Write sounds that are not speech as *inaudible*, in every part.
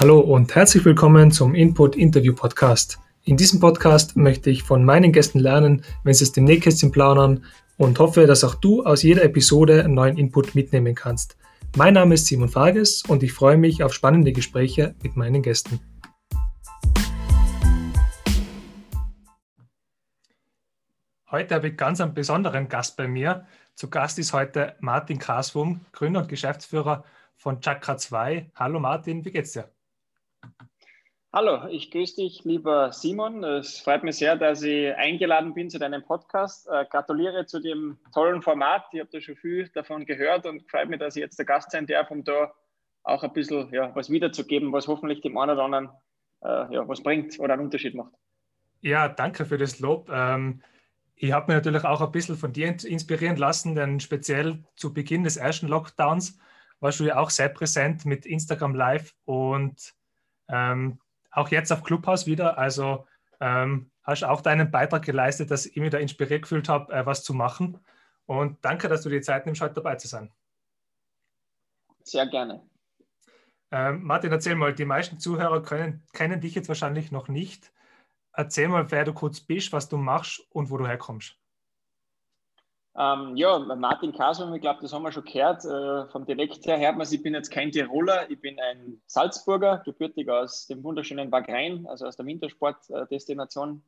Hallo und herzlich willkommen zum Input Interview Podcast. In diesem Podcast möchte ich von meinen Gästen lernen, wenn sie es dem Nähkästchen plaudern und hoffe, dass auch du aus jeder Episode einen neuen Input mitnehmen kannst. Mein Name ist Simon Farges und ich freue mich auf spannende Gespräche mit meinen Gästen. Heute habe ich ganz einen besonderen Gast bei mir. Zu Gast ist heute Martin Kaswum, Gründer und Geschäftsführer von Chakra 2. Hallo Martin, wie geht's dir? Hallo, ich grüße dich, lieber Simon. Es freut mich sehr, dass ich eingeladen bin zu deinem Podcast. Äh, gratuliere zu dem tollen Format. Ich habe da schon viel davon gehört und freut mich, dass ich jetzt der Gast sein darf, um da auch ein bisschen ja, was wiederzugeben, was hoffentlich dem einen oder anderen äh, ja, was bringt oder einen Unterschied macht. Ja, danke für das Lob. Ähm, ich habe mich natürlich auch ein bisschen von dir inspirieren lassen, denn speziell zu Beginn des ersten Lockdowns warst du ja auch sehr präsent mit Instagram Live und ähm, auch jetzt auf Clubhouse wieder. Also ähm, hast auch deinen Beitrag geleistet, dass ich mich da inspiriert gefühlt habe, äh, was zu machen. Und danke, dass du die Zeit nimmst, heute dabei zu sein. Sehr gerne. Ähm, Martin, erzähl mal, die meisten Zuhörer können, kennen dich jetzt wahrscheinlich noch nicht. Erzähl mal, wer du kurz bist, was du machst und wo du herkommst. Ähm, ja, Martin Kasum, ich glaube, das haben wir schon gehört. Äh, vom Dialekt her hört man, ich bin jetzt kein Tiroler, ich bin ein Salzburger, gebürtig aus dem wunderschönen Wagrain, also aus der Wintersportdestination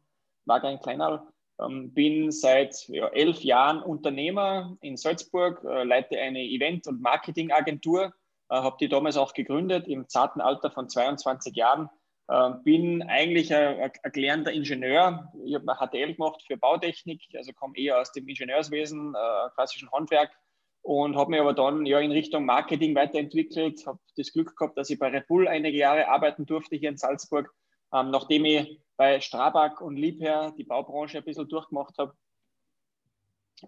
Wagrain Kleinal. Ähm, bin seit ja, elf Jahren Unternehmer in Salzburg, äh, leite eine Event- und Marketingagentur, äh, habe die damals auch gegründet im zarten Alter von 22 Jahren bin eigentlich ein, ein gelernter Ingenieur. Ich habe HTL gemacht für Bautechnik, also komme eher aus dem Ingenieurswesen, äh, klassischen Handwerk und habe mich aber dann ja in Richtung Marketing weiterentwickelt. Habe das Glück gehabt, dass ich bei Red Bull einige Jahre arbeiten durfte hier in Salzburg, ähm, nachdem ich bei Strabag und Liebherr die Baubranche ein bisschen durchgemacht habe.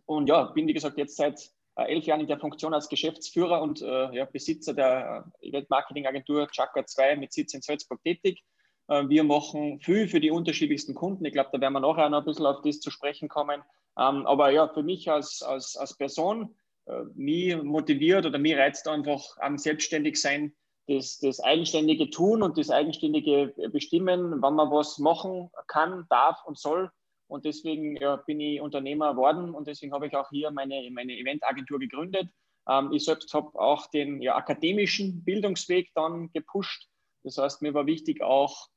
Und ja, bin wie gesagt jetzt seit elf Jahren in der Funktion als Geschäftsführer und äh, ja, Besitzer der Event-Marketing-Agentur Chakra 2 mit Sitz in Salzburg tätig. Äh, wir machen viel für die unterschiedlichsten Kunden. Ich glaube, da werden wir nachher noch ein bisschen auf das zu sprechen kommen. Ähm, aber ja, für mich als, als, als Person, äh, mich motiviert oder mich reizt einfach am Selbstständigsein, das, das eigenständige Tun und das eigenständige Bestimmen, wann man was machen kann, darf und soll. Und deswegen ja, bin ich Unternehmer geworden und deswegen habe ich auch hier meine, meine Eventagentur gegründet. Ähm, ich selbst habe auch den ja, akademischen Bildungsweg dann gepusht. Das heißt, mir war wichtig auch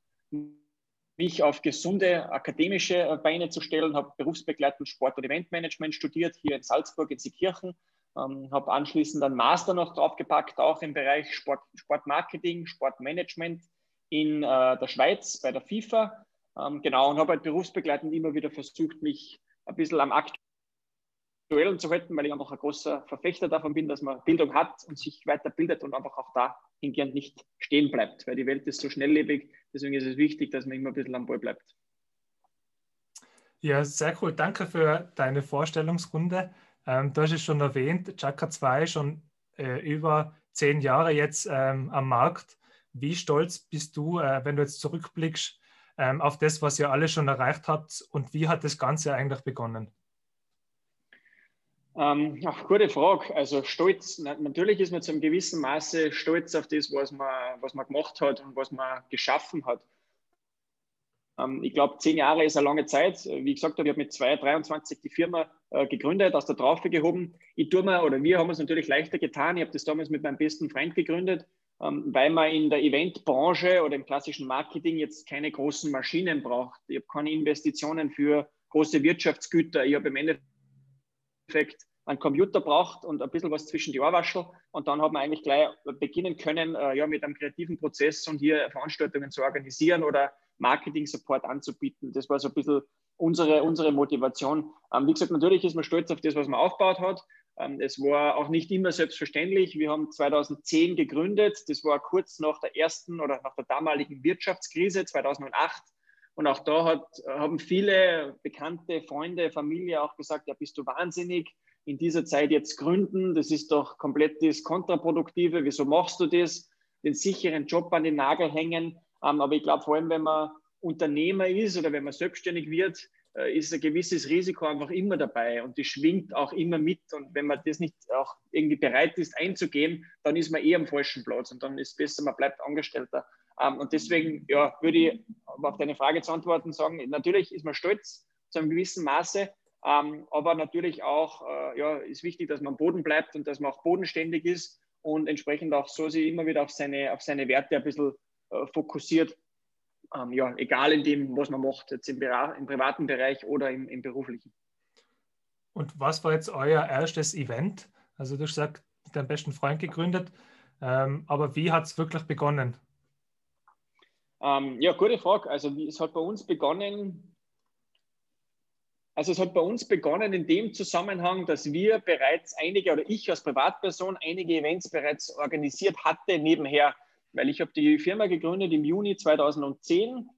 mich auf gesunde akademische Beine zu stellen, habe berufsbegleitend Sport- und Eventmanagement studiert hier in Salzburg, in Seekirchen, ähm, habe anschließend einen Master noch draufgepackt, auch im Bereich Sport, Sportmarketing, Sportmanagement in äh, der Schweiz bei der FIFA. Ähm, genau, und habe halt berufsbegleitend immer wieder versucht, mich ein bisschen am Aktuellen zu halten, weil ich einfach ein großer Verfechter davon bin, dass man Bildung hat und sich weiterbildet und einfach auch da hingehend nicht stehen bleibt, weil die Welt ist so schnelllebig. Deswegen ist es wichtig, dass man immer ein bisschen am Ball bleibt. Ja, sehr cool. Danke für deine Vorstellungsrunde. Ähm, du hast es schon erwähnt, Chakra 2 schon äh, über zehn Jahre jetzt ähm, am Markt. Wie stolz bist du, äh, wenn du jetzt zurückblickst ähm, auf das, was ihr alle schon erreicht habt und wie hat das Ganze eigentlich begonnen? Ähm, ach, gute Frage. Also stolz, natürlich ist man zu einem gewissen Maße stolz auf das, was man, was man gemacht hat und was man geschaffen hat. Ähm, ich glaube, zehn Jahre ist eine lange Zeit. Wie gesagt habe, ich habe mit 223 die Firma äh, gegründet, aus der Traufe gehoben. Ich tue mir, oder wir haben es natürlich leichter getan. Ich habe das damals mit meinem besten Freund gegründet, weil man in der Eventbranche oder im klassischen Marketing jetzt keine großen Maschinen braucht. Ich habe keine Investitionen für große Wirtschaftsgüter. Ich habe im Endeffekt Endeffekt einen Computer braucht und ein bisschen was zwischen die Ohrwaschel. Und dann hat man eigentlich gleich beginnen können, äh, ja, mit einem kreativen Prozess und hier Veranstaltungen zu organisieren oder Marketing-Support anzubieten. Das war so ein bisschen unsere, unsere Motivation. Ähm, wie gesagt, natürlich ist man stolz auf das, was man aufgebaut hat. Ähm, es war auch nicht immer selbstverständlich. Wir haben 2010 gegründet. Das war kurz nach der ersten oder nach der damaligen Wirtschaftskrise 2008. Und auch da hat, haben viele bekannte Freunde, Familie auch gesagt, ja, bist du wahnsinnig, in dieser Zeit jetzt gründen, das ist doch komplett das Kontraproduktive, wieso machst du das, den sicheren Job an den Nagel hängen. Ähm, aber ich glaube, vor allem, wenn man Unternehmer ist oder wenn man selbstständig wird, ist ein gewisses Risiko einfach immer dabei und die schwingt auch immer mit. Und wenn man das nicht auch irgendwie bereit ist einzugehen, dann ist man eh am falschen Platz und dann ist es besser, man bleibt Angestellter. Ähm, und deswegen ja, würde ich, auf deine Frage zu antworten, sagen, natürlich ist man stolz zu einem gewissen Maße, ähm, aber natürlich auch äh, ja, ist wichtig, dass man am Boden bleibt und dass man auch bodenständig ist und entsprechend auch so sich immer wieder auf seine, auf seine Werte ein bisschen äh, fokussiert ähm, ja, egal in dem, was man macht, jetzt im, im privaten Bereich oder im, im, beruflichen. Und was war jetzt euer erstes Event? Also du hast gesagt, deinen besten Freund gegründet, ähm, aber wie hat es wirklich begonnen? Ähm, ja, gute Frage. Also wie, es hat bei uns begonnen, also es hat bei uns begonnen in dem Zusammenhang, dass wir bereits einige oder ich als Privatperson einige Events bereits organisiert hatte nebenher weil ich habe die Firma gegründet im Juni 2010.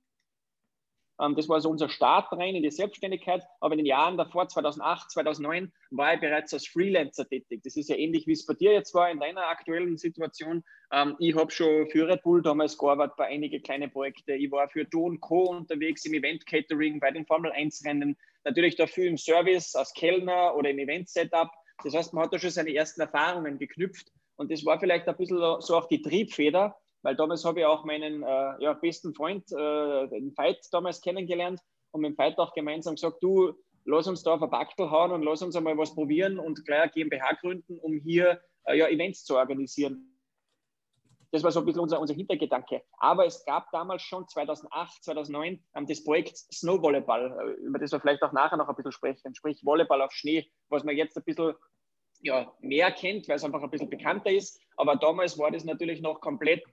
Ähm, das war so unser Start rein in die Selbstständigkeit. Aber in den Jahren davor, 2008, 2009, war ich bereits als Freelancer tätig. Das ist ja ähnlich, wie es bei dir jetzt war in deiner aktuellen Situation. Ähm, ich habe schon für Red Bull damals gearbeitet bei einigen kleinen Projekten. Ich war für Do Co. unterwegs im Event Catering, bei den Formel 1 Rennen. Natürlich dafür im Service als Kellner oder im Event Setup. Das heißt, man hat da schon seine ersten Erfahrungen geknüpft. Und das war vielleicht ein bisschen so auch die Triebfeder, weil damals habe ich auch meinen äh, ja, besten Freund, äh, den Veit, damals kennengelernt und mit dem Veit auch gemeinsam gesagt, du, lass uns da auf ein Backel hauen und lass uns einmal was probieren und gleich eine GmbH gründen, um hier äh, ja, Events zu organisieren. Das war so ein bisschen unser, unser Hintergedanke. Aber es gab damals schon 2008, 2009 ähm, das Projekt Snowvolleyball, äh, über das wir vielleicht auch nachher noch ein bisschen sprechen, sprich Volleyball auf Schnee, was man jetzt ein bisschen ja, mehr kennt, weil es einfach ein bisschen bekannter ist. Aber damals war das natürlich noch komplett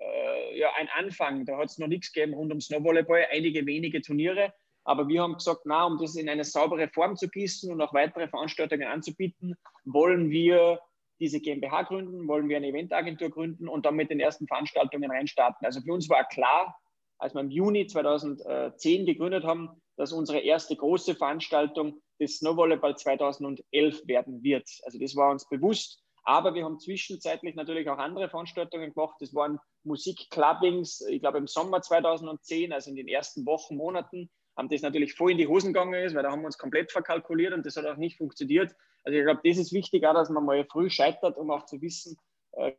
äh, ja, ein Anfang. Da hat es noch nichts gegeben rund um Snowvolleyball, einige wenige Turniere. Aber wir haben gesagt, na, um das in eine saubere Form zu gießen und auch weitere Veranstaltungen anzubieten, wollen wir diese GmbH gründen, wollen wir eine Eventagentur gründen und dann mit den ersten Veranstaltungen reinstarten. Also für uns war klar, als wir im Juni 2010 gegründet haben, dass unsere erste große Veranstaltung das Snowvolleyball 2011 werden wird. Also das war uns bewusst. Aber wir haben zwischenzeitlich natürlich auch andere Veranstaltungen gemacht. Das waren Musikclubbings, ich glaube im Sommer 2010, also in den ersten Wochen, Monaten, haben das natürlich voll in die Hosen gegangen ist, weil da haben wir uns komplett verkalkuliert und das hat auch nicht funktioniert. Also ich glaube, das ist wichtig, auch, dass man mal früh scheitert, um auch zu wissen, äh,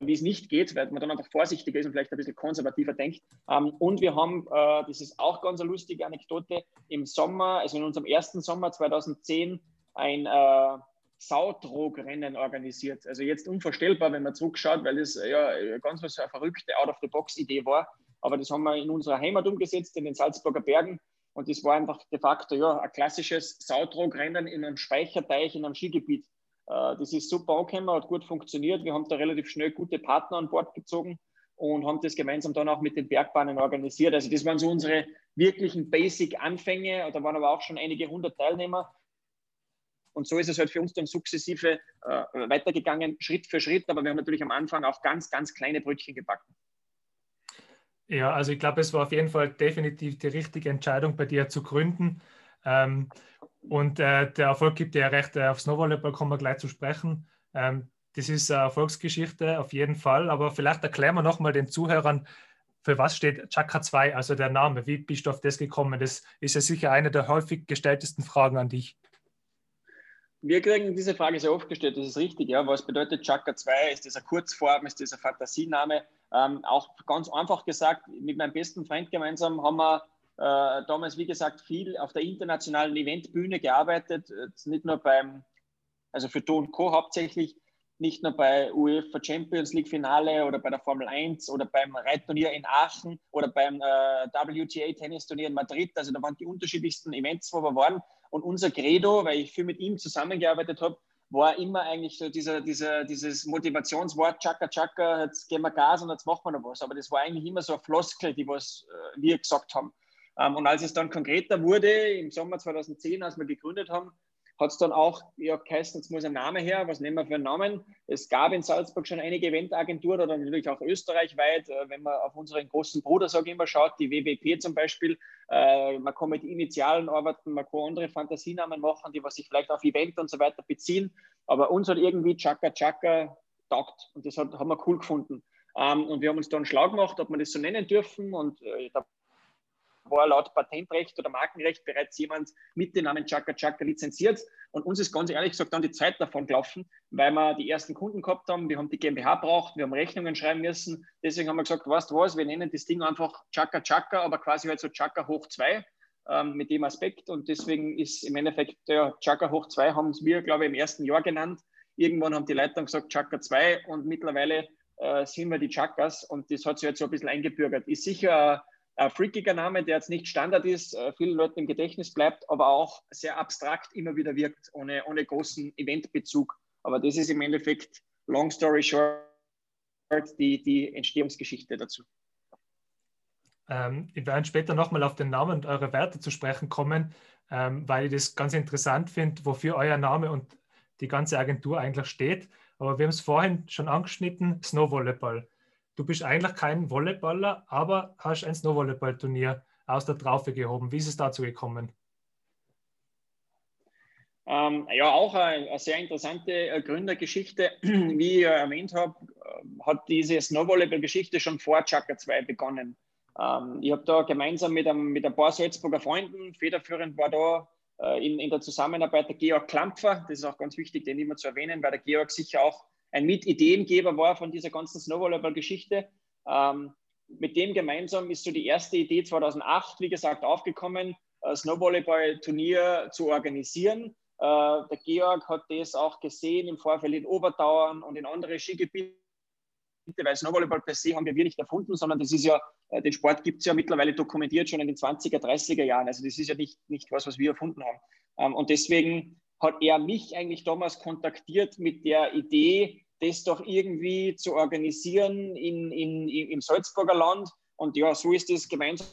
wie es nicht geht, weil man dann einfach vorsichtiger ist und vielleicht ein bisschen konservativer denkt. Ähm, und wir haben, äh, das ist auch ganz eine lustige Anekdote, im Sommer, also in unserem ersten Sommer 2010, ein äh, Saudrogrennen organisiert. Also jetzt unvorstellbar, wenn man zurückschaut, weil das ja ganz was eine verrückte Out-of-the-Box-Idee war. Aber das haben wir in unserer Heimat umgesetzt, in den Salzburger Bergen. Und das war einfach de facto ja, ein klassisches Saudrogrennen in einem Speicherteich in einem Skigebiet. Äh, das ist super angekommen, hat gut funktioniert. Wir haben da relativ schnell gute Partner an Bord gezogen und haben das gemeinsam dann auch mit den Bergbahnen organisiert. Also das waren so unsere wirklichen Basic-Anfänge. Da waren aber auch schon einige hundert Teilnehmer. Und so ist es halt für uns dann sukzessive äh, weitergegangen, Schritt für Schritt. Aber wir haben natürlich am Anfang auch ganz, ganz kleine Brötchen gebacken. Ja, also ich glaube, es war auf jeden Fall definitiv die richtige Entscheidung, bei dir zu gründen. Ähm, und äh, der Erfolg gibt dir ja recht, äh, auf Snowvolleyball kommen wir gleich zu sprechen. Ähm, das ist eine Erfolgsgeschichte auf jeden Fall, aber vielleicht erklären wir nochmal den Zuhörern, für was steht Chakra 2, also der Name. Wie bist du auf das gekommen? Das ist ja sicher eine der häufig gestelltesten Fragen an dich. Wir kriegen diese Frage sehr oft gestellt, das ist richtig. Ja. Was bedeutet Chakra 2? Ist das eine Kurzform? Ist das ein Fantasiename? Ähm, auch ganz einfach gesagt, mit meinem besten Freund gemeinsam haben wir äh, damals, wie gesagt, viel auf der internationalen Eventbühne gearbeitet, nicht nur beim, also für Do Co. hauptsächlich, nicht nur bei UEFA Champions League Finale oder bei der Formel 1 oder beim Reitturnier in Aachen oder beim äh, WTA Tennisturnier in Madrid. Also da waren die unterschiedlichsten Events, wo wir waren. Und unser Credo, weil ich viel mit ihm zusammengearbeitet habe, war immer eigentlich so dieser, dieser, dieses Motivationswort, Chaka Chaka, jetzt gehen wir Gas und jetzt machen wir noch was. Aber das war eigentlich immer so eine Floskel, die was äh, wir gesagt haben. Ähm, und als es dann konkreter wurde, im Sommer 2010, als wir gegründet haben, hat es dann auch ja, geheißen, jetzt muss ein Name her, was nehmen wir für einen Namen? Es gab in Salzburg schon einige Eventagenturen oder natürlich auch österreichweit, äh, wenn man auf unseren großen Bruder, sage ich immer, schaut, die WWP zum Beispiel, äh, man kann mit Initialen arbeiten, man kann andere Fantasienamen machen, die was sich vielleicht auf Event und so weiter beziehen, aber uns hat irgendwie Chaka Chaka taugt und das hat, haben wir cool gefunden. Ähm, und wir haben uns dann schlau gemacht, ob wir das so nennen dürfen und äh, da war laut Patentrecht oder Markenrecht bereits jemand mit dem Namen Chaka Chaka lizenziert. Und uns ist ganz ehrlich gesagt dann die Zeit davon gelaufen, weil wir die ersten Kunden gehabt haben. Wir haben die GmbH braucht, wir haben Rechnungen schreiben müssen. Deswegen haben wir gesagt, weißt du was, wir nennen das Ding einfach Chaka Chaka, aber quasi halt so Chaka hoch 2 ähm, mit dem Aspekt. Und deswegen ist im Endeffekt der Chaka hoch 2 haben es wir, glaube ich, im ersten Jahr genannt. Irgendwann haben die dann gesagt Chaka 2 und mittlerweile äh, sind wir die Chakas und das hat sich jetzt so ein bisschen eingebürgert. Ist sicher ein freakiger Name, der jetzt nicht Standard ist, äh, vielen Leuten im Gedächtnis bleibt, aber auch sehr abstrakt immer wieder wirkt, ohne, ohne großen Eventbezug. Aber das ist im Endeffekt, long story short, die, die Entstehungsgeschichte dazu. Ähm, ich werde später nochmal auf den Namen und eure Werte zu sprechen kommen, ähm, weil ich das ganz interessant finde, wofür euer Name und die ganze Agentur eigentlich steht. Aber wir haben es vorhin schon angeschnitten, Snowvolleyball. Du bist eigentlich kein Volleyballer, aber hast ein Snowvolleyball-Turnier aus der Traufe gehoben. Wie ist es dazu gekommen? Ähm, ja, auch eine, eine, sehr interessante äh, Gründergeschichte. *clears throat* Wie ich erwähnt habe, äh, hat diese Snowvolleyball-Geschichte schon vor Chaka 2 begonnen. Ähm, ich habe da gemeinsam mit, einem, mit ein paar Salzburger Freunden, federführend war da äh, in, in der Zusammenarbeit der Georg Klampfer, das ist auch ganz wichtig, den immer zu erwähnen, weil der Georg sicher auch ein Mitideengeber war von dieser ganzen Snowvolleyball-Geschichte. Ähm, mit dem gemeinsam ist so die erste Idee 2008, wie gesagt, aufgekommen, äh, Snowvolleyball-Turnier zu organisieren. Äh, der Georg hat das auch gesehen im Vorfeld in Obertauern und in andere Skigebiete, weil Snowvolleyball per se haben wir nicht erfunden, sondern das ist ja, äh, den Sport gibt es ja mittlerweile dokumentiert schon in den 20er, 30er Jahren. Also das ist ja nicht, nicht was, was wir erfunden haben. Ähm, und deswegen hat er mich eigentlich damals kontaktiert mit der Idee, das doch irgendwie zu organisieren in, in, im Salzburger Land. Und ja, so ist es gemeinsam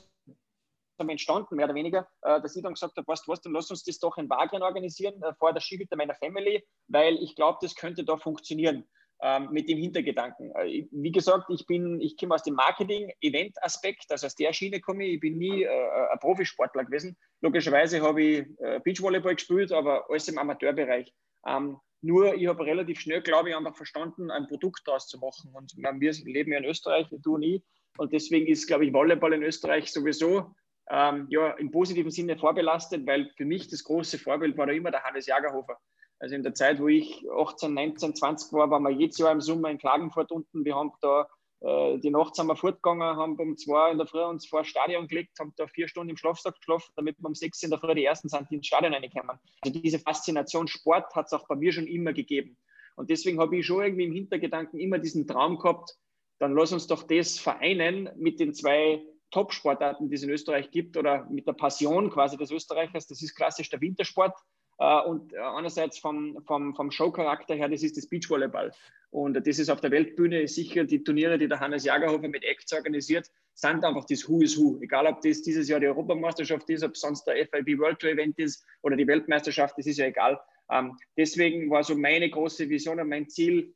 entstanden, mehr oder weniger, äh, dass ich dann gesagt habe, du was, dann lass uns das doch in Wagram organisieren, äh, vor der Skihütte meiner Family, weil ich glaube, das könnte da funktionieren ähm, mit dem Hintergedanken. Äh, wie gesagt, ich bin, ich komme aus dem Marketing-Event-Aspekt, also aus der Schiene komme ich. Ich bin nie äh, ein Profisportler gewesen. Logischerweise habe ich äh, Beachvolleyball gespielt, aber alles im Amateurbereich. Ähm, nur ich habe relativ schnell, glaube ich, einfach verstanden, ein Produkt daraus zu machen. Und wir leben ja in Österreich, du und ich. Und deswegen ist, glaube ich, Volleyball in Österreich sowieso ähm, ja, im positiven Sinne vorbelastet, weil für mich das große Vorbild war da immer der Hannes Jagerhofer. Also in der Zeit, wo ich 18, 19, 20 war, waren wir jedes Jahr im Sommer in Klagenfurt unten. Wir haben da die Nacht sind wir fortgegangen, haben um zwei in der Früh uns vor das Stadion gelegt, haben da vier Stunden im Schlafsack geschlafen, damit wir um sechs in der Früh die ersten sind, die ins Stadion reinkommen. Also diese Faszination Sport hat es auch bei mir schon immer gegeben. Und deswegen habe ich schon irgendwie im Hintergedanken immer diesen Traum gehabt, dann lass uns doch das vereinen mit den zwei Top-Sportarten, die es in Österreich gibt oder mit der Passion quasi des Österreichers. Das ist klassisch der Wintersport äh, und einerseits vom, vom, vom Showcharakter her, das ist das Beachvolleyball. Und das ist auf der Weltbühne sicher die Turniere, die der Hannes Jagerhofer mit Acts organisiert, sind einfach das Who is Who. Egal, ob das dieses Jahr die Europameisterschaft ist, ob sonst der FIB World Tour Event ist oder die Weltmeisterschaft, das ist ja egal. Ähm, deswegen war so meine große Vision und mein Ziel,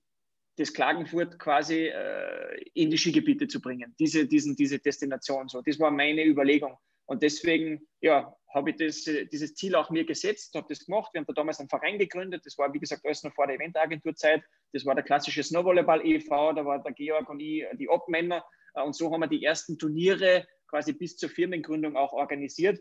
das Klagenfurt quasi äh, in die Skigebiete zu bringen, diese, diesen, diese Destination. So, das war meine Überlegung. Und deswegen ja, habe ich das, dieses Ziel auch mir gesetzt, habe das gemacht. Wir haben da damals einen Verein gegründet. Das war, wie gesagt, alles noch vor der Eventagenturzeit. Das war der klassische Snowvolleyball e.V., da war der Georg und ich die Obmänner. Und so haben wir die ersten Turniere quasi bis zur Firmengründung auch organisiert.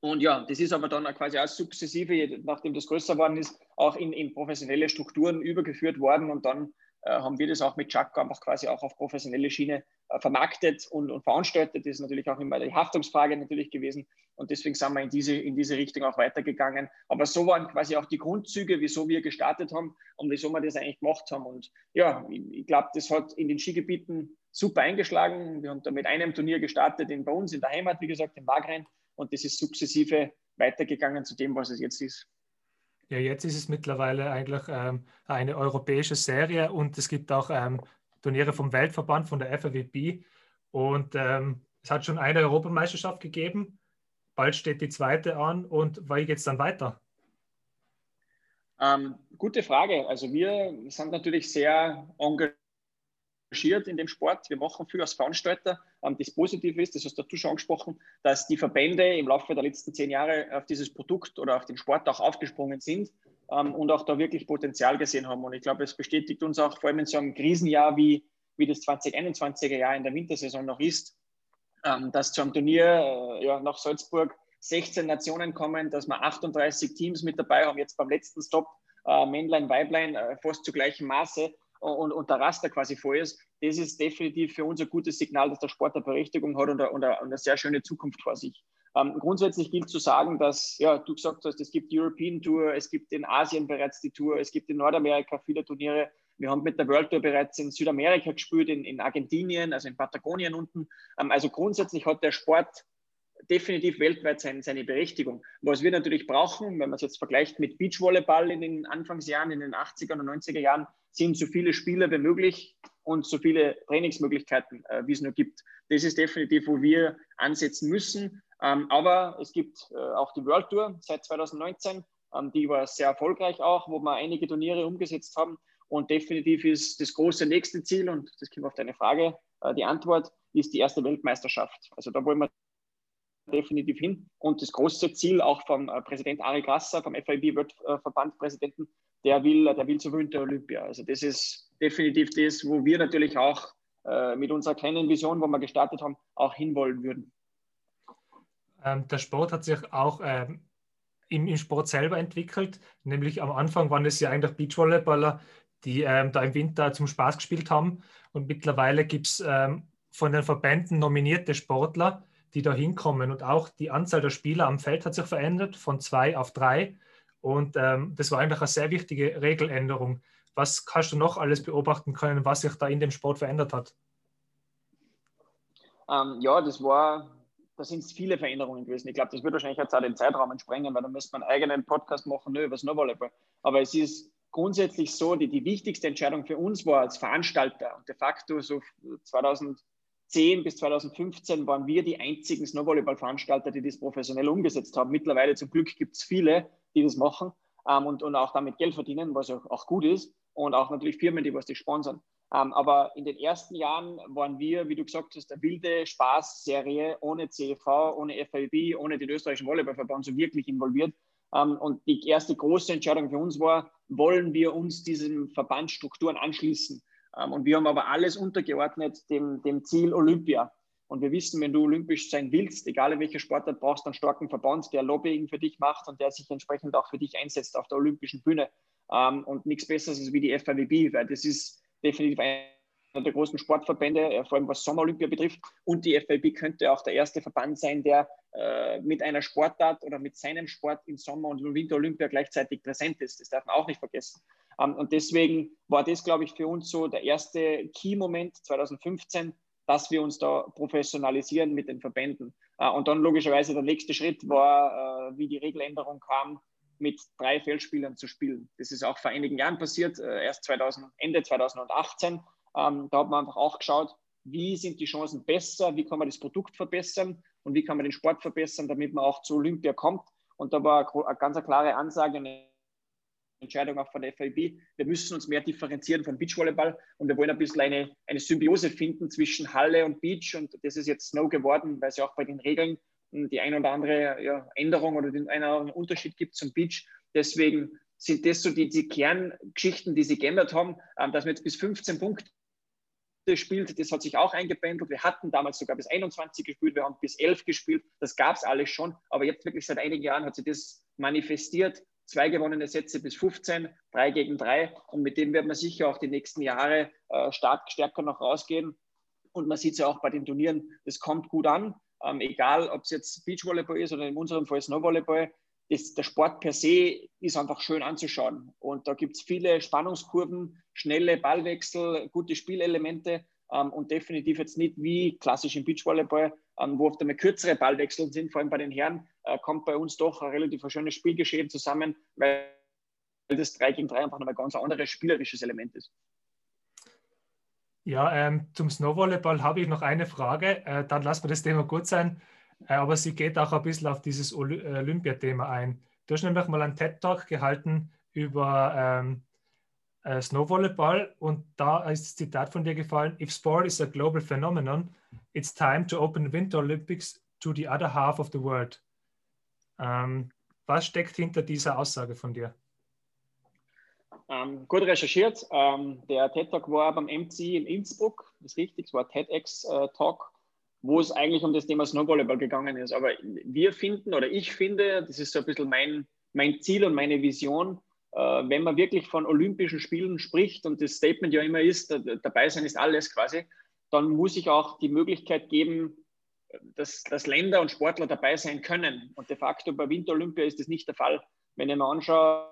Und ja, das ist aber dann quasi auch sukzessive, nachdem das größer geworden ist, auch in, in professionelle Strukturen übergeführt worden. Und dann äh, haben wir das auch mit Chuck einfach quasi auch auf professionelle Schiene äh, vermarktet und, und veranstaltet. Das ist natürlich auch immer die Haftungsfrage natürlich gewesen. Und deswegen sind wir in diese, in diese Richtung auch weitergegangen. Aber so waren quasi auch die Grundzüge, wieso wir gestartet haben und wieso wir das eigentlich gemacht haben. Und ja, ich, ich glaube, das hat in den Skigebieten super eingeschlagen. Wir haben da mit einem Turnier gestartet in, bei uns in der Heimat, wie gesagt, in Wagrain. Und das ist sukzessive weitergegangen zu dem, was es jetzt ist. Ja, jetzt ist es mittlerweile eigentlich ähm, eine europäische Serie und es gibt auch ähm, Turniere vom Weltverband, von der FAWB. Und ähm, es hat schon eine Europameisterschaft gegeben. Bald steht die zweite an. Und wie geht es dann weiter? Ähm, gute Frage. Also wir sind natürlich sehr engagiert in dem Sport. Wir machen viel als Veranstalter. Ähm, das Positive ist, das hast du schon angesprochen, dass die Verbände im Laufe der letzten zehn Jahre auf dieses Produkt oder auf den Sport auch aufgesprungen sind ähm, und auch da wirklich Potenzial gesehen haben. Und ich glaube, es bestätigt uns auch, vor allem in so einem Krisenjahr wie, wie das 2021er Jahr in der Wintersaison noch ist, ähm, dass zu einem Turnier äh, ja, nach Salzburg 16 Nationen kommen, dass wir 38 Teams mit dabei haben, jetzt beim letzten Stop, äh, Männlein, Weiblein, äh, fast zu gleichem Maße und, und der Raster quasi voll ist. Das ist definitiv für uns ein gutes Signal, dass der Sport eine Berechtigung hat und eine, und eine sehr schöne Zukunft vor sich. Ähm, grundsätzlich gilt zu sagen, dass, ja, du gesagt hast, es gibt die European Tour, es gibt in Asien bereits die Tour, es gibt in Nordamerika viele Turniere. Wir haben mit der World Tour bereits in Südamerika gespielt, in, in Argentinien, also in Patagonien unten. Ähm, also grundsätzlich hat der Sport definitiv weltweit sein, seine Berechtigung. Was wir natürlich brauchen, wenn man es jetzt vergleicht mit Beachvolleyball in den Anfangsjahren, in den 80er und 90er Jahren, sind so viele Spieler wie möglich und so viele Trainingsmöglichkeiten, äh, wie es nur gibt. Das ist definitiv, wo wir ansetzen müssen. Ähm, aber es gibt äh, auch die World Tour seit 2019, ähm, die war sehr erfolgreich auch, wo wir einige Turniere umgesetzt haben. Und definitiv ist das große nächste Ziel, und das kommt auf deine Frage, äh, die Antwort ist die erste Weltmeisterschaft. Also da wollen wir definitiv hin. Und das große Ziel auch vom äh, Präsident Ari Grasser, vom FIB Weltverbandpräsidenten, der will, der will zur Winter Olympia. Also das ist definitiv das, wo wir natürlich auch äh, mit unserer kleinen Vision, wo wir gestartet haben, auch hinwollen würden. Ähm, der Sport hat sich auch ähm, im, im, Sport selber entwickelt. Nämlich am Anfang waren es ja eigentlich Beachvolleyballer, die ähm, da im Winter zum Spaß gespielt haben. Und mittlerweile gibt es ähm, von den Verbänden nominierte Sportler, die da hinkommen. Und auch die Anzahl der Spieler am Feld hat sich verändert von zwei auf drei. Und ähm, das war eigentlich eine sehr wichtige Regeländerung. Was hast du noch alles beobachten können, was sich da in dem Sport verändert hat? Ähm, ja, das war, da sind viele Veränderungen gewesen. Ich glaube, das wird wahrscheinlich jetzt auch den Zeitraum sprengen, weil da müsste man einen eigenen Podcast machen nur über Snowvolleyball. Aber es ist grundsätzlich so, die, die wichtigste Entscheidung für uns war als Veranstalter und de facto so 2000 2010 bis 2015 waren wir die einzigen Snowvolleyball-Veranstalter, die das professionell umgesetzt haben. Mittlerweile zum Glück gibt es viele, die das machen ähm, und, und auch damit Geld verdienen, was auch, auch gut ist. Und auch natürlich Firmen, die was die sponsern. Ähm, aber in den ersten Jahren waren wir, wie du gesagt hast, eine wilde Spaßserie ohne CEV, ohne FIB, ohne den österreichischen Volleyballverband so wirklich involviert. Ähm, und die erste große Entscheidung für uns war, wollen wir uns diesen Verbandsstrukturen anschließen? Ähm, und wir haben aber alles untergeordnet dem, dem Ziel Olympia. Und wir wissen, wenn du olympisch sein willst, egal in welcher Sportart, brauchst du einen starken Verband, der Lobbying für dich macht und der sich entsprechend auch für dich einsetzt auf der olympischen Bühne. Ähm, und nichts Besseres wie die FIWB, weil das ist definitiv einer der großen Sportverbände, äh, vor allem was Sommerolympia betrifft. Und die FIB könnte auch der erste Verband sein, der äh, mit einer Sportart oder mit seinem Sport im Sommer- und Winter Olympia gleichzeitig präsent ist. Das darf man auch nicht vergessen. Ähm, und deswegen war das, glaube ich, für uns so der erste Key-Moment 2015, dass wir uns da professionalisieren mit den Verbänden. Äh, und dann logischerweise der nächste Schritt war, äh, wie die Regeländerung kam, mit drei Feldspielern zu spielen. Das ist auch vor einigen Jahren passiert, äh, erst 2000, Ende 2018. Ähm, da hat man einfach auch geschaut, wie sind die Chancen besser, wie kann man das Produkt verbessern und wie kann man den Sport verbessern, damit man auch zu Olympia kommt. Und da war eine ganz klare Ansage, eine Entscheidung auch von der FIB. Wir müssen uns mehr differenzieren vom Beachvolleyball und wir wollen ein bisschen eine, eine Symbiose finden zwischen Halle und Beach und das ist jetzt Snow geworden, weil es ja auch bei den Regeln die ein oder andere ja, Änderung oder den einen Unterschied gibt zum Beach. Deswegen sind das so die, die Kerngeschichten, die sie geändert haben, ähm, dass man jetzt bis 15 Punkte spielt, das hat sich auch eingependelt. Wir hatten damals sogar bis 21 gespielt, wir haben bis 11 gespielt, das gab es alles schon, aber jetzt wirklich seit einigen Jahren hat sich das manifestiert zwei gewonnene Sätze bis 15, drei gegen drei. Und mit dem wird man sicher auch die nächsten Jahre äh, stark stärker noch rausgehen. Und man sieht es ja auch bei den Turnieren, das kommt gut an. Ähm, egal, ob es jetzt Beachvolleyball ist oder in unserem Fall Snowvolleyball, ist, der Sport per se ist einfach schön anzuschauen. Und da gibt es viele Spannungskurven, schnelle Ballwechsel, gute Spielelemente ähm, und definitiv jetzt nicht wie klassisch im Beachvolleyball, ähm, wo oft einmal kürzere Ballwechsel sind, vor allem bei den Herren, äh, kommt bei uns doch ein relativ schönes Spielgeschehen zusammen, weil das 3 gegen 3 einfach noch ein ganz anderes spielerisches Element ist. Ja, ähm, zum Snowvolleyball habe ich noch eine Frage. Äh, dann lassen wir das Thema gut sein. Äh, aber sie geht auch ein bisschen auf dieses Oly Olympiathema ein. Du hast nämlich mal einen TED-Talk gehalten über ähm, äh, Snowvolleyball und da ist das Zitat von dir gefallen: If sport is a global phenomenon, it's time to open Winter Olympics to the other half of the world. Ähm, was steckt hinter dieser Aussage von dir? Ähm, gut recherchiert. Ähm, der TED Talk war beim MC in Innsbruck, das ist richtig, es war TEDx äh, wo es eigentlich um das Thema Snowvolleyball gegangen ist. Aber wir finden oder ich finde, das ist so ein bisschen mein, mein Ziel und meine Vision, wenn man wirklich von Olympischen Spielen spricht und das Statement ja immer ist, dabei sein ist alles quasi, dann muss ich auch die Möglichkeit geben, dass, dass Länder und Sportler dabei sein können. Und de facto bei Winterolympia ist das nicht der Fall. Wenn ich mir anschaue,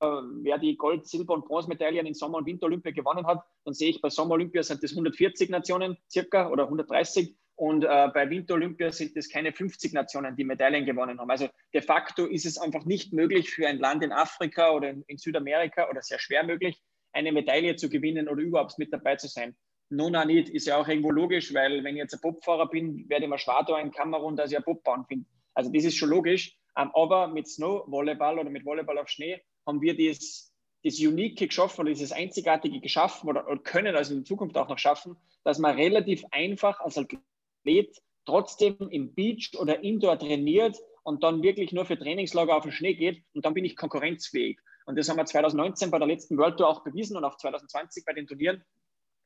äh, wer die Gold-, Silber- und Bronzemedaillen in Sommer- und Winterolympia gewonnen hat, dann sehe ich bei Sommerolympia sind das 140 Nationen circa oder 130 und äh, bei Winterolympia sind es keine 50 Nationen, die Medaillen gewonnen haben. Also de facto ist es einfach nicht möglich für ein Land in Afrika oder in, in Südamerika oder sehr schwer möglich, eine Medaille zu gewinnen oder überhaupt mit dabei zu sein. Nona nicht, ist ja auch irgendwo logisch, weil wenn ich jetzt ein Bobfahrer bin, werde ich mir schwer da in Kamerun, dass ich ein Bobbahn finde. Also das ist schon logisch. Ähm, aber mit Snow-Volleyball oder mit Volleyball auf Schnee haben wir das, das Unique geschaffen oder dieses Einzigartige geschaffen oder, oder können also in Zukunft auch noch schaffen, dass man relativ einfach als Athlet trotzdem im Beach oder Indoor trainiert und dann wirklich nur für Trainingslager auf den Schnee geht und dann bin ich konkurrenzfähig. Und das haben wir 2019 bei der letzten World Tour auch bewiesen und auch 2020 bei den Turnieren.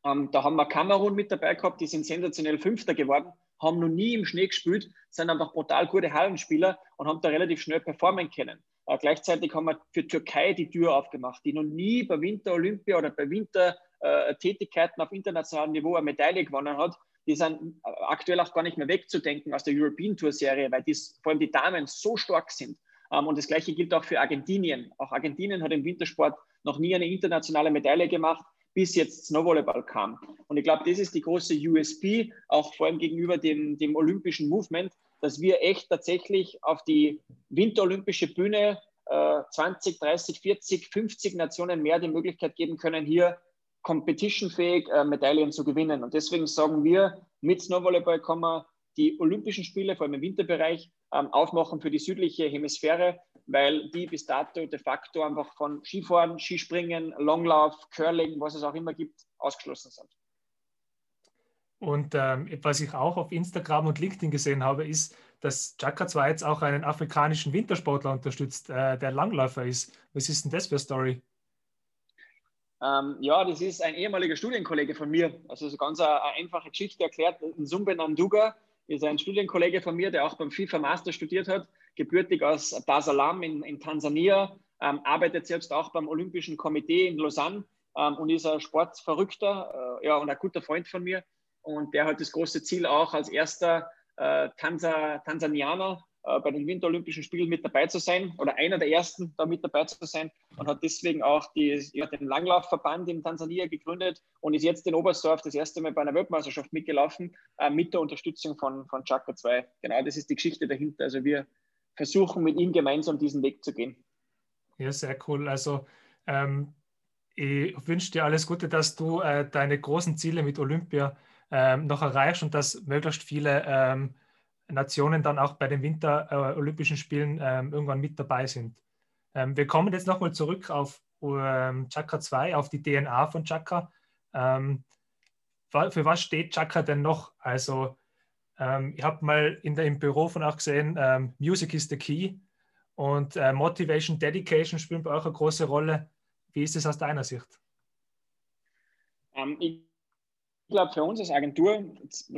Ähm, da haben wir Kamerun mit dabei gehabt, die sind sensationell Fünfter geworden, haben noch nie im Schnee gespielt, sind einfach brutal gute Hallenspieler und haben da relativ schnell performen können. Äh, gleichzeitig haben wir für Türkei die Tür aufgemacht, die noch nie bei Winter-Olympia oder bei Wintertätigkeiten äh, auf internationalem Niveau eine Medaille gewonnen hat. Die sind äh, aktuell auch gar nicht mehr wegzudenken aus der European Tour Serie, weil die, vor allem die Damen so stark sind. Ähm, und das Gleiche gilt auch für Argentinien. Auch Argentinien hat im Wintersport noch nie eine internationale Medaille gemacht, bis jetzt Snowvolleyball kam. Und ich glaube, das ist die große USP, auch vor allem gegenüber dem, dem olympischen Movement, dass wir echt tatsächlich auf die winterolympische Bühne äh, 20, 30, 40, 50 Nationen mehr die Möglichkeit geben können, hier competitionfähig äh, Medaillen zu gewinnen. Und deswegen sagen wir, mit Snowvolleyball kann man die Olympischen Spiele, vor allem im Winterbereich, ähm, aufmachen für die südliche Hemisphäre, weil die bis dato de facto einfach von Skifahren, Skispringen, Longlauf, Curling, was es auch immer gibt, ausgeschlossen sind. Und ähm, was ich auch auf Instagram und LinkedIn gesehen habe, ist, dass Chaka zwar jetzt auch einen afrikanischen Wintersportler unterstützt, äh, der Langläufer ist. Was ist denn das für eine Story? Ähm, ja, das ist ein ehemaliger Studienkollege von mir. Also so ganz eine, eine einfache Geschichte erklärt. Zumbe Nanduga ist ein Studienkollege von mir, der auch beim FIFA Master studiert hat, gebürtig aus Dar es Salaam in, in Tansania, ähm, arbeitet selbst auch beim Olympischen Komitee in Lausanne ähm, und ist ein Sportverrückter äh, ja, und ein guter Freund von mir. Und der hat das große Ziel auch als erster äh, Tansa, Tansanianer bei den Winterolympischen Spielen mit dabei zu sein oder einer der ersten da mit dabei zu sein und hat deswegen auch die, ja, den Langlaufverband in Tansania gegründet und ist jetzt in Oberstdorf das erste Mal bei einer Weltmeisterschaft mitgelaufen äh, mit der Unterstützung von, von Chaka 2. Genau, das ist die Geschichte dahinter. Also wir versuchen mit ihm gemeinsam diesen Weg zu gehen. Ja, sehr cool. Also ähm, ich wünsche dir alles Gute, dass du äh, deine großen Ziele mit Olympia ähm, noch erreichst und dass möglichst viele ähm, Nationen dann auch bei den Winter-Olympischen äh, Spielen ähm, irgendwann mit dabei sind. Ähm, wir kommen jetzt nochmal zurück auf ähm, Chakra 2, auf die DNA von Chakra. Ähm, für was steht Chakra denn noch? Also, ich habe mal in der, im Büro von auch gesehen, Music is the key und äh, Motivation, Dedication spielen bei euch eine große Rolle. Wie ist es aus deiner Sicht? Um, ich ich glaube, für uns als Agentur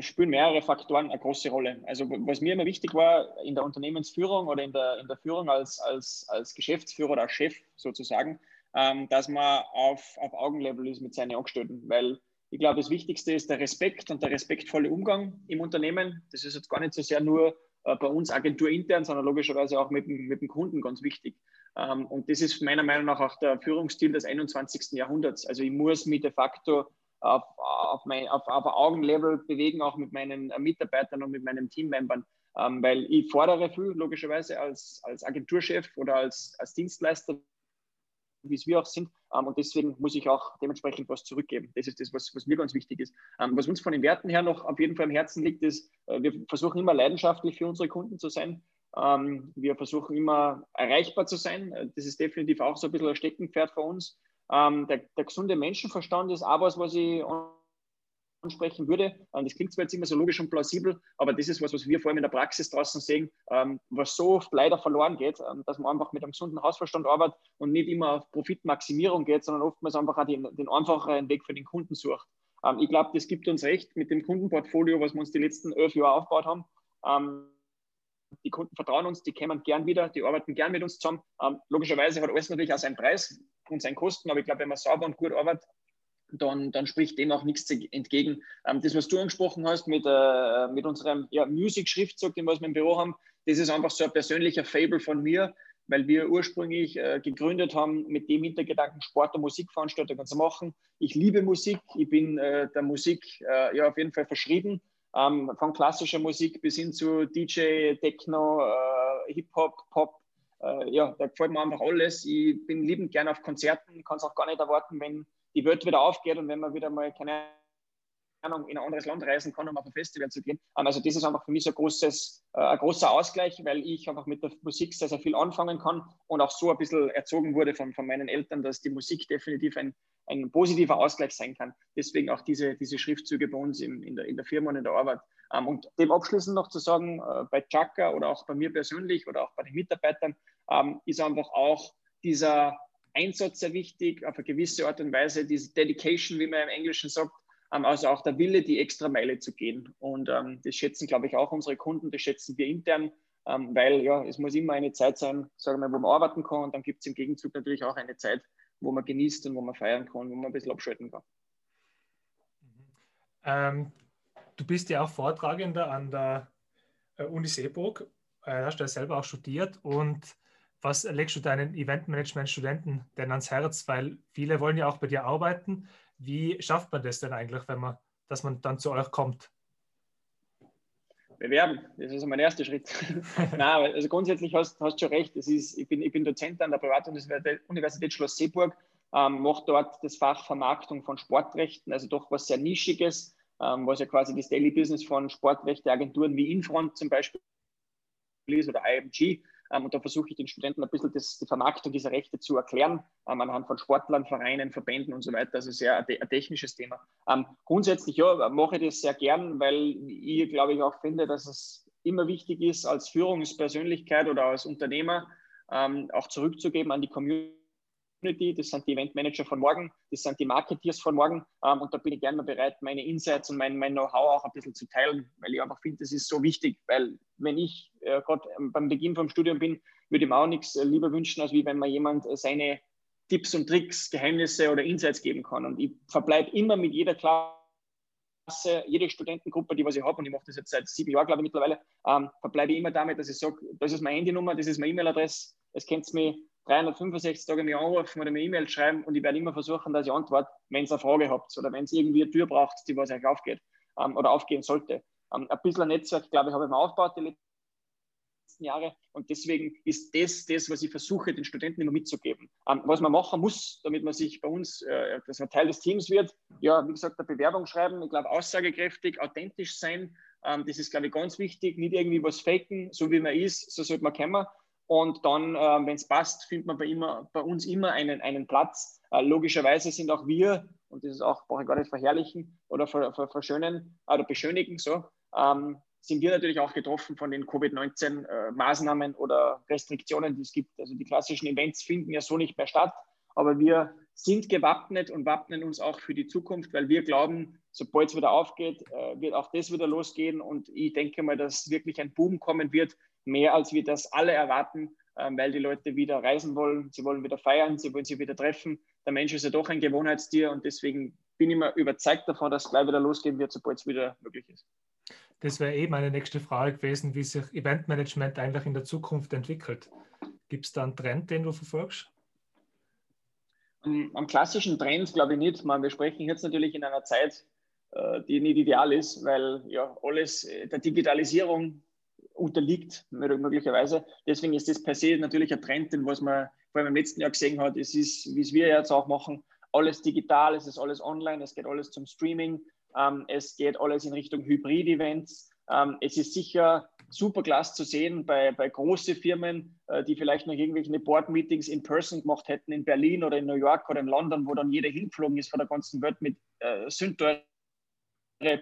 spielen mehrere Faktoren eine große Rolle. Also was mir immer wichtig war in der Unternehmensführung oder in der, in der Führung als, als, als Geschäftsführer oder als Chef sozusagen, ähm, dass man auf, auf Augenlevel ist mit seinen Angestellten. Weil ich glaube, das Wichtigste ist der Respekt und der respektvolle Umgang im Unternehmen. Das ist jetzt gar nicht so sehr nur äh, bei uns Agentur intern, sondern logischerweise auch mit, mit dem Kunden ganz wichtig. Ähm, und das ist meiner Meinung nach auch der Führungsstil des 21. Jahrhunderts. Also ich muss mich de facto auf, auf, mein, auf, auf Augenlevel bewegen, auch mit meinen Mitarbeitern und mit meinen Teammembern. Ähm, weil ich fordere viel, logischerweise, als, als Agenturchef oder als, als Dienstleister, wie es wir auch sind. Ähm, und deswegen muss ich auch dementsprechend was zurückgeben. Das ist das, was, was mir ganz wichtig ist. Ähm, was uns von den Werten her noch auf jeden Fall am Herzen liegt, ist, äh, wir versuchen immer leidenschaftlich für unsere Kunden zu sein. Ähm, wir versuchen immer erreichbar zu sein. Äh, das ist definitiv auch so ein bisschen ein Steckenpferd für uns. Ähm, der, der, gesunde Menschenverstand ist auch was, was ich ansprechen würde. Das klingt zwar jetzt immer so logisch und plausibel, aber das ist was, was wir vor allem in der Praxis draußen sehen, ähm, was so oft leider verloren geht, ähm, dass man einfach mit einem gesunden Hausverstand arbeitet und nicht immer auf Profitmaximierung geht, sondern oftmals einfach auch den, den einfacheren Weg für den Kunden sucht. Ähm, ich glaube, das gibt uns recht mit dem Kundenportfolio, was wir uns die letzten elf Jahre aufgebaut haben. Die Kunden vertrauen uns, die kommen gern wieder, die arbeiten gern mit uns zusammen. Logischerweise hat alles natürlich auch seinen Preis und seinen Kosten, aber ich glaube, wenn man sauber und gut arbeitet, dann, dann spricht dem auch nichts entgegen. Ähm, das, was du angesprochen hast mit, äh, mit unserem ja, Music-Schriftzug, den wir im Büro haben, das ist einfach so ein persönlicher Fable von mir, weil wir ursprünglich äh, gegründet haben mit dem Hintergedanken, Sport- und Musikveranstaltungen zu machen. Ich liebe Musik, ich bin äh, der Musik äh, ja auf jeden Fall verschrieben, ähm, von klassischer Musik bis hin zu DJ, Techno, äh, Hip-Hop, Pop. Äh, ja, da gefällt mir einfach alles. Ich bin liebend gerne auf Konzerten, kann es auch gar nicht erwarten, wenn die Welt wieder aufgeht und wenn man wieder mal, keine Ahnung, in ein anderes Land reisen kann, um auf ein Festival zu gehen. Ähm, also das ist einfach für mich so ein, großes, äh, ein großer Ausgleich, weil ich einfach mit der Musik sehr, sehr viel anfangen kann und auch so ein bisschen erzogen wurde von, von meinen Eltern, dass die Musik definitiv ein, ein positiver Ausgleich sein kann. Deswegen auch diese, diese Schriftzüge bei uns in, in, der, in der Firma und in der Arbeit. Ähm, und dem abschließend noch zu sagen, äh, bei Chaka oder auch bei mir persönlich oder auch bei den Mitarbeitern, ähm, ist einfach auch dieser Einsatz sehr wichtig, auf eine gewisse Art und Weise, diese Dedication, wie man im Englischen sagt, ähm, also auch der Wille, die extra Meile zu gehen. Und das schätzen, glaube ich, auch unsere Kunden, das schätzen wir intern, weil ja, es muss immer eine Zeit sein, sagen wir, wo man arbeiten kann und dann gibt es im Gegenzug natürlich auch eine Zeit, wo man genießt und wo man feiern kann, wo man ein bisschen abschalten kann. Ähm, du bist ja auch Vortragender an der äh, Uni Seeburg, äh, hast du ja selber auch studiert und was legst du deinen Eventmanagement-Studenten denn ans Herz? Weil viele wollen ja auch bei dir arbeiten. Wie schafft man das denn eigentlich, wenn man, dass man dann zu euch kommt? Bewerben, das ist mein erster Schritt. *laughs* Nein, also grundsätzlich hast du schon recht. Das ist, ich, bin, ich bin Dozent an der Privatuniversität Schloss Seeburg, ähm, mache dort das Fach Vermarktung von Sportrechten, also doch was sehr Nischiges, was ja quasi das Daily Business von Sportrechteagenturen wie Infront zum Beispiel ist oder IMG. Ähm, und da versuche ich den Studenten ein bisschen das, die Vermarktung dieser Rechte zu erklären, ähm, anhand von Sportlern, Vereinen, Verbänden und so weiter. Also sehr ein, technisches Thema. Ähm, grundsätzlich ja, mache ich das sehr gern, weil ich glaube ich auch finde, dass es immer wichtig ist, als Führungspersönlichkeit oder als Unternehmer ähm, auch zurückzugeben an die Community Community, das sind die Eventmanager von morgen, das sind die Marketeers von morgen. Ähm, und da bin ich gerne bereit, meine Insights und mein, mein Know-how auch ein bisschen zu teilen, weil ich einfach finde, das ist so wichtig. Weil wenn ich äh, gerade beim Beginn vom Studium bin, würde ich mir auch nichts äh, lieber wünschen, als wie wenn mir jemand äh, seine Tipps und Tricks, Geheimnisse oder Insights geben kann. Und ich verbleibe immer mit jeder Klasse jede Studentengruppe, die was ich habe, und ich mache das jetzt seit sieben Jahren, glaube ich, mittlerweile, ähm, verbleibe ich immer damit, dass ich sage, das ist meine Handynummer, das ist meine E-Mail-Adresse, es kennt mich 365 Tage mich anrufen oder mir E-Mail schreiben und ich werde immer versuchen, dass ich antworte, wenn ihr eine Frage habt oder wenn es irgendwie eine Tür braucht, die was euch aufgeht ähm, oder aufgehen sollte. Ähm, ein bisschen ein Netzwerk, glaube ich, habe ich mir aufgebaut die letzten Jahre und deswegen ist das das, was ich versuche, den Studenten immer mitzugeben. Ähm, was man machen muss, damit man sich bei uns, äh, dass man Teil des Teams wird, ja, wie gesagt, eine Bewerbung schreiben, ich glaube, aussagekräftig, authentisch sein, ähm, das ist, glaube ich, ganz wichtig, nicht irgendwie was faken, so wie man ist, so sollte man kommen und dann, äh, wenn es passt, findet man bei, immer, bei, uns immer einen, einen Platz. Äh, logischerweise sind auch wir, und das ist auch, brauche ich gar nicht verherrlichen oder ver, ver, verschönen oder beschönigen, so, ähm, sind wir natürlich auch getroffen von den Covid-19-Maßnahmen äh, oder Restriktionen, die es gibt. Also die klassischen Events finden ja so nicht mehr statt, aber wir sind gewappnet und wappnen uns auch für die Zukunft, weil wir glauben, sobald es wieder aufgeht, äh, wird auch das wieder losgehen und ich denke mal, dass wirklich ein Boom kommen wird, mehr als wir das alle erwarten, ähm, weil die Leute wieder reisen wollen, sie wollen wieder feiern, sie wollen sich wieder treffen. Der Mensch ist ja doch ein Gewohnheitstier und deswegen bin ich mir überzeugt davon, dass es gleich wieder losgehen wird, sobald es wieder möglich ist. Das wäre eben meine nächste Frage gewesen, wie sich Eventmanagement eigentlich in der Zukunft entwickelt. Gibt es da einen Trend, den du verfolgst? Am, am klassischen Trend glaube ich nicht. Man, wir sprechen jetzt natürlich in einer Zeit, äh, die nicht ideal ist, weil ja alles äh, der Digitalisierung unterliegt, möglicherweise. Deswegen ist das per se natürlich ein Trend, den was man vor allem im letzten Jahr gesehen hat. Es ist, wie es wir jetzt auch machen, alles digital, es ist alles online, es geht alles zum Streaming, ähm, es geht alles in Richtung Hybrid-Events. Ähm, es ist sicher super klasse zu sehen bei, bei großen Firmen, äh, die vielleicht noch irgendwelche Board-Meetings in Person gemacht hätten in Berlin oder in New York oder in London, wo dann jeder hingeflogen ist von der ganzen Welt mit äh, sündteuren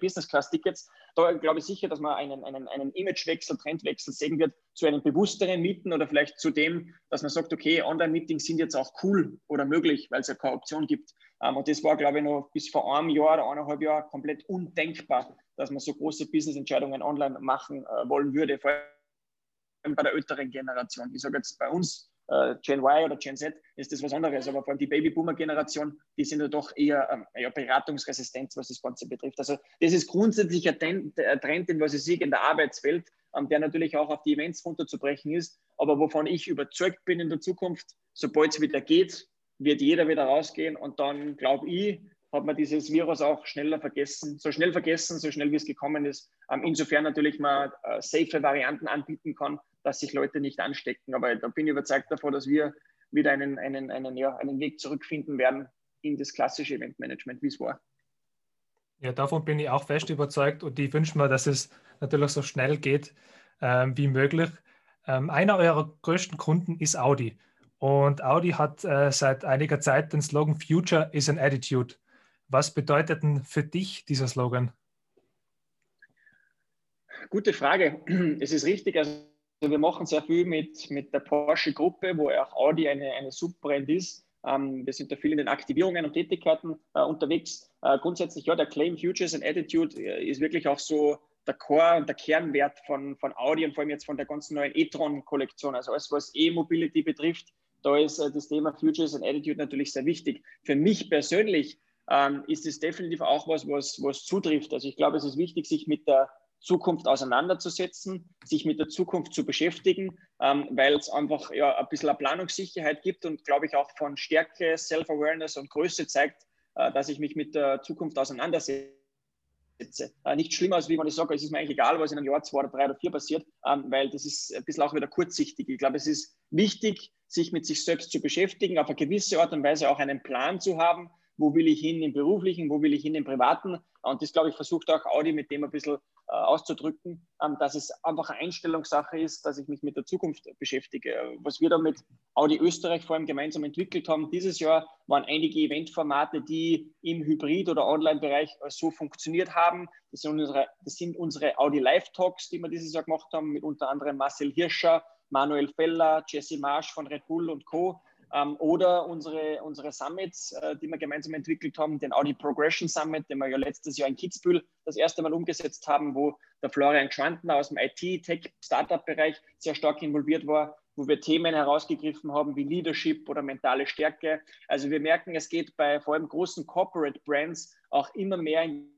Business-Class-Tickets. Da glaube ich sicher, dass man einen, einen, einen Imagewechsel, Trendwechsel sehen wird zu einem bewussteren Mieten oder vielleicht zu dem, dass man sagt, okay, Online-Meetings sind jetzt auch cool oder möglich, weil es ja keine Option gibt. Ähm, und das war, glaube ich, noch bis vor einem Jahr oder eineinhalb Jahren komplett undenkbar, dass man so große Business-Entscheidungen online machen äh, wollen würde, vor allem bei der älteren Generation. Ich sage jetzt bei uns, äh, Gen Y oder Gen Z, ist das was anderes. Aber vor allem die Babyboomer-Generation, die sind ja doch eher, ähm, eher beratungsresistent, was das Ganze betrifft. Also das ist grundsätzlich ein Trend, den was ich sehe in der Arbeitswelt, ähm, der natürlich auch auf die Events runterzubrechen ist, aber wovon ich überzeugt bin in der Zukunft, sobald es wieder geht, wird jeder wieder rausgehen und dann glaube ich, hat man dieses Virus auch schneller vergessen, so schnell vergessen, so schnell wie es gekommen ist. Ähm, insofern natürlich man äh, safe Varianten anbieten kann, dass sich Leute nicht anstecken. Aber da bin ich überzeugt davon, dass wir wieder einen, einen, einen, ja, einen Weg zurückfinden werden in das klassische Eventmanagement, wie es war. Ja, davon bin ich auch fest überzeugt und ich wünsche mir, dass es natürlich so schnell geht ähm, wie möglich. Ähm, einer eurer größten Kunden ist Audi. Und Audi hat äh, seit einiger Zeit den Slogan Future is an Attitude. Was bedeutet denn für dich dieser Slogan? Gute Frage. *clears throat* Es ist richtig, also wir machen sehr viel mit, mit der Porsche-Gruppe, wo auch Audi eine, eine Subbrand ist. Ähm, wir sind da viel in den Aktivierungen und Tätigkeiten äh, unterwegs. Äh, grundsätzlich, ja, der Claim Futures and Attitude äh, ist wirklich auch so der Core und der Kernwert von, von Audi und vor allem jetzt von der ganzen neuen e-tron-Kollektion. Also alles, was E-Mobility betrifft, da ist äh, das Thema Futures and Attitude natürlich sehr wichtig. Für mich persönlich ähm, ist es definitiv auch was, was, was zutrifft. Also ich glaube, es ist wichtig, sich mit der Zukunft auseinanderzusetzen, sich mit der Zukunft zu beschäftigen, ähm, weil es einfach ja, ein bisschen eine Planungssicherheit gibt und glaube ich auch von Stärke, Self-Awareness und Größe zeigt, äh, dass ich mich mit der Zukunft auseinandersetze. Äh, nicht schlimmer, als wie man ich sage, es ist mir eigentlich egal, was in einem Jahr zwei oder drei oder vier passiert, ähm, weil das ist ein bisschen auch wieder kurzsichtig. Ich glaube, es ist wichtig, sich mit sich selbst zu beschäftigen, auf eine gewisse Art und Weise auch einen Plan zu haben, wo will ich hin im beruflichen, wo will ich hin im privaten. Und das, glaube ich, versucht auch Audi mit dem ein bisschen äh, auszudrücken, ähm, dass es einfach eine Einstellungssache ist, dass ich mich mit der Zukunft beschäftige. Was wir da mit Audi Österreich vor allem gemeinsam entwickelt haben dieses Jahr, waren einige Eventformate, die im Hybrid- oder Online-Bereich so funktioniert haben. Das sind, unsere, das sind unsere Audi Live-Talks, die wir dieses Jahr gemacht haben, mit unter anderem Marcel Hirscher, Manuel Feller, Jesse Marsch von Red Bull und Co. Ähm, oder unsere, unsere Summits, äh, die wir gemeinsam entwickelt haben, den Audi Progression Summit, den wir ja letztes Jahr in Kitzbühel das erste Mal umgesetzt haben, wo der Florian Schwantner aus dem IT, Tech, Startup-Bereich sehr stark involviert war, wo wir Themen herausgegriffen haben wie Leadership oder mentale Stärke. Also wir merken, es geht bei vor allem großen Corporate Brands auch immer mehr in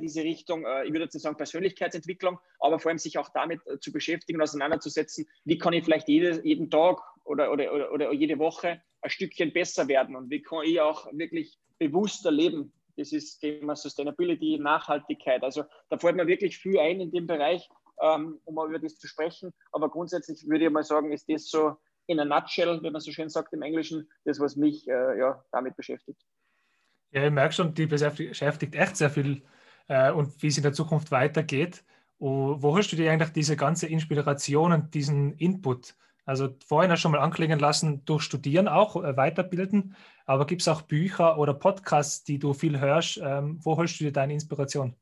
diese Richtung, äh, ich würde jetzt sagen Persönlichkeitsentwicklung, aber vor allem sich auch damit äh, zu beschäftigen und auseinanderzusetzen, wie kann ich vielleicht jede, jeden Tag oder, oder, oder, jede Woche ein Stückchen besser werden und wie kann ich auch wirklich bewusster leben. Das ist Thema Sustainability, Nachhaltigkeit. Also da fällt mir wirklich viel ein in dem Bereich, ähm, um mal über das zu sprechen. Aber grundsätzlich würde ich mal sagen, ist das so in a nutshell, wie man so schön sagt im Englischen, das, was mich äh, ja, damit beschäftigt. Ja, ich merke schon, die beschäftigt echt sehr viel äh, und wie es in der Zukunft weitergeht. Wo hast du dir eigentlich diese ganze Inspiration und diesen Input? Also vorhin schon mal anklingen lassen, durch Studieren auch äh, weiterbilden, aber gibt es auch Bücher oder Podcasts, die du viel hörst? Ähm, wo holst du dir deine Inspiration?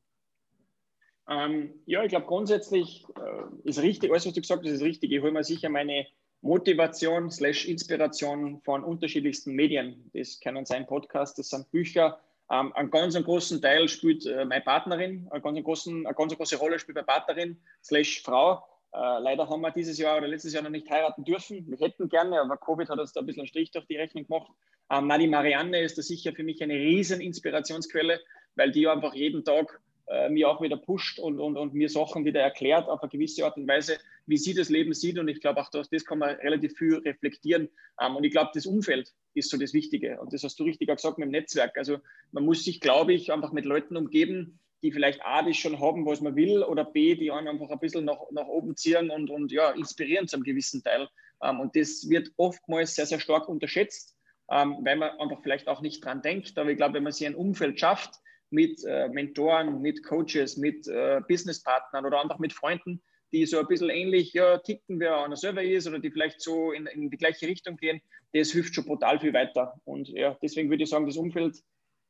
Ähm, ja, ich glaube grundsätzlich äh, ist richtig, alles was du gesagt hast, ist richtig. Ich hole mir sicher meine Motivation slash Inspiration von unterschiedlichsten Medien. Das können sein Podcast, das sind Bücher, ähm, einen ganz einen großen Teil spielt äh, meine Partnerin, eine ganz, großen, eine ganz große Rolle spielt meine Partnerin slash Frau. Äh, leider haben wir dieses Jahr oder letztes Jahr noch nicht heiraten dürfen. Wir hätten gerne, aber Covid hat uns da ein bisschen einen Strich durch die Rechnung gemacht. Ähm, die Marianne ist da sicher für mich eine riesen Inspirationsquelle, weil die einfach jeden Tag äh, mir auch wieder pusht und, und, und mir Sachen wieder erklärt auf eine gewisse Art und Weise, wie sie das Leben sieht. Und ich glaube auch, dass das kann man relativ viel reflektieren. Ähm, und ich glaube, das Umfeld ist so das Wichtige. Und das hast du richtig gesagt mit dem Netzwerk. Also man muss sich, glaube ich, einfach mit Leuten umgeben, die vielleicht A, das schon haben, was man will, oder B, die einen einfach ein bisschen nach, nach oben ziehen und, und ja, inspirieren zu einem gewissen Teil. Ähm, und das wird oftmals sehr, sehr stark unterschätzt, ähm, weil man einfach vielleicht auch nicht dran denkt. Aber ich glaube, wenn man sich ein Umfeld schafft, mit äh, Mentoren, mit Coaches, mit äh, Businesspartnern oder einfach mit Freunden, die so ein bisschen ähnlich ja, ticken, wer einer selber ist oder die vielleicht so in, in, die gleiche Richtung gehen, das hilft schon brutal viel weiter. Und ja, deswegen würde ich sagen, das Umfeld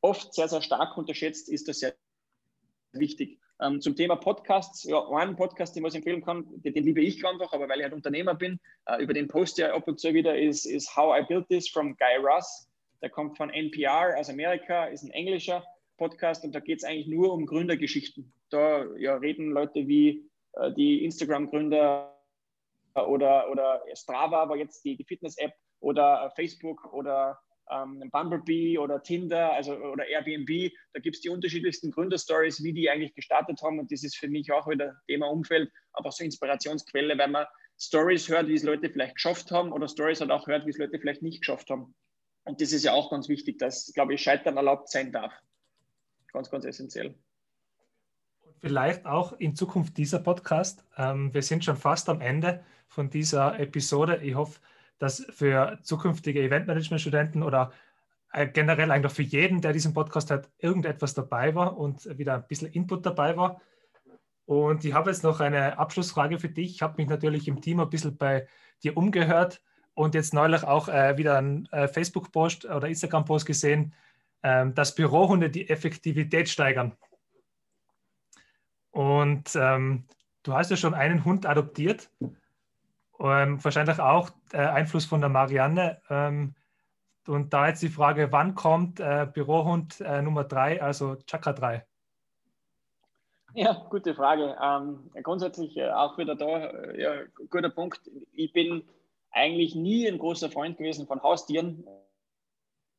oft sehr, sehr stark unterschätzt, ist das sehr wichtig. Ähm, zum Thema Podcasts, ja, einen Podcast, den ich empfehlen kann, den, den, liebe ich einfach, aber weil ich halt Unternehmer bin, äh, über den Post ja ab und zu wieder, ist, ist How I Built This from Guy Russ. Der kommt von NPR aus Amerika, ist ein englischer Podcast und da geht es eigentlich nur um Gründergeschichten. Da ja, reden Leute wie äh, die Instagram-Gründer oder, oder Strava, aber jetzt die, die Fitness-App oder Facebook oder ähm, Bumblebee oder Tinder also, oder Airbnb. Da gibt es die unterschiedlichsten Gründerstories, wie die eigentlich gestartet haben. Und das ist für mich auch wieder Thema Umfeld, aber so Inspirationsquelle, weil man Stories hört, wie es Leute vielleicht geschafft haben oder Stories halt auch hört, wie es Leute vielleicht nicht geschafft haben. Und das ist ja auch ganz wichtig, dass, glaube ich, Scheitern erlaubt sein darf. Ganz, ganz essentiell. Vielleicht auch in Zukunft dieser Podcast. Ähm, wir sind schon fast am Ende von dieser Episode. Ich hoffe, dass für zukünftige Eventmanagement-Studenten oder äh, generell eigentlich für jeden, der diesen Podcast hat, irgendetwas dabei war und wieder ein bisschen Input dabei war. Und ich habe jetzt noch eine Abschlussfrage für dich. Ich habe mich natürlich im Team ein bisschen bei dir umgehört und jetzt neulich auch äh, wieder einen äh, Facebook-Post oder Instagram-Post gesehen, ähm, dass Bürohunde die Effektivität steigern. Und ähm, du hast ja schon einen Hund adoptiert ähm, wahrscheinlich auch äh, Einfluss von der Marianne. Ähm, und da jetzt die Frage, wann kommt äh, Bürohund äh, Nummer 3, also Chakra 3? Ja, gute Frage. Ähm, grundsätzlich äh, auch wieder da, äh, ja, guter Punkt. Ich bin eigentlich nie ein großer Freund gewesen von Haustieren,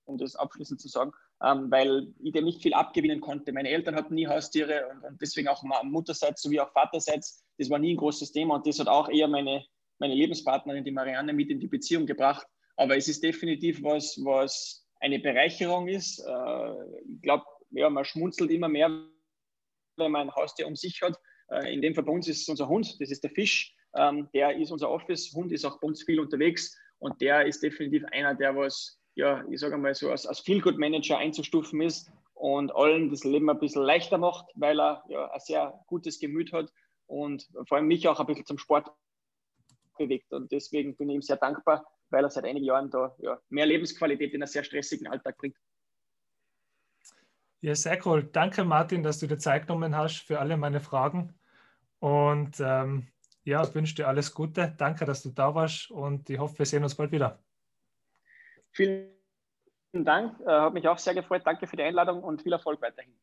um das abschließend zu sagen, ähm, weil ich dem nicht viel abgewinnen konnte. Meine Eltern hatten nie Haustiere und, und deswegen auch Mutterseits sowie auch Vaterseits. Das war nie ein großes Thema und das hat auch eher meine meine Lebenspartnerin, die Marianne, mit in die Beziehung gebracht. Aber es ist definitiv was, was eine Bereicherung ist. Äh, ich glaube, ja, man schmunzelt immer mehr, wenn man ein Haustier um sich hat. Äh, in dem uns ist es unser Hund, das ist der Fisch. Ähm, der ist unser Office. Hund ist auch bei uns viel unterwegs und der ist definitiv einer, der was, ja, ich sage mal so, als, als Feel-Good-Manager einzustufen ist und allen das Leben ein bisschen leichter macht, weil er ja, ein sehr gutes Gemüt hat und vor allem mich auch ein bisschen zum Sport bewegt. Und deswegen bin ich ihm sehr dankbar, weil er seit einigen Jahren da ja, mehr Lebensqualität in einen sehr stressigen Alltag bringt. Ja, sehr cool. Danke, Martin, dass du dir Zeit genommen hast für alle meine Fragen. Und ähm, ja, ich wünsche dir alles Gute. Danke, dass du da warst und ich hoffe, wir sehen uns bald wieder. Vielen Dank. Äh, hat mich auch sehr gefreut. Danke für die Einladung und viel Erfolg weiterhin.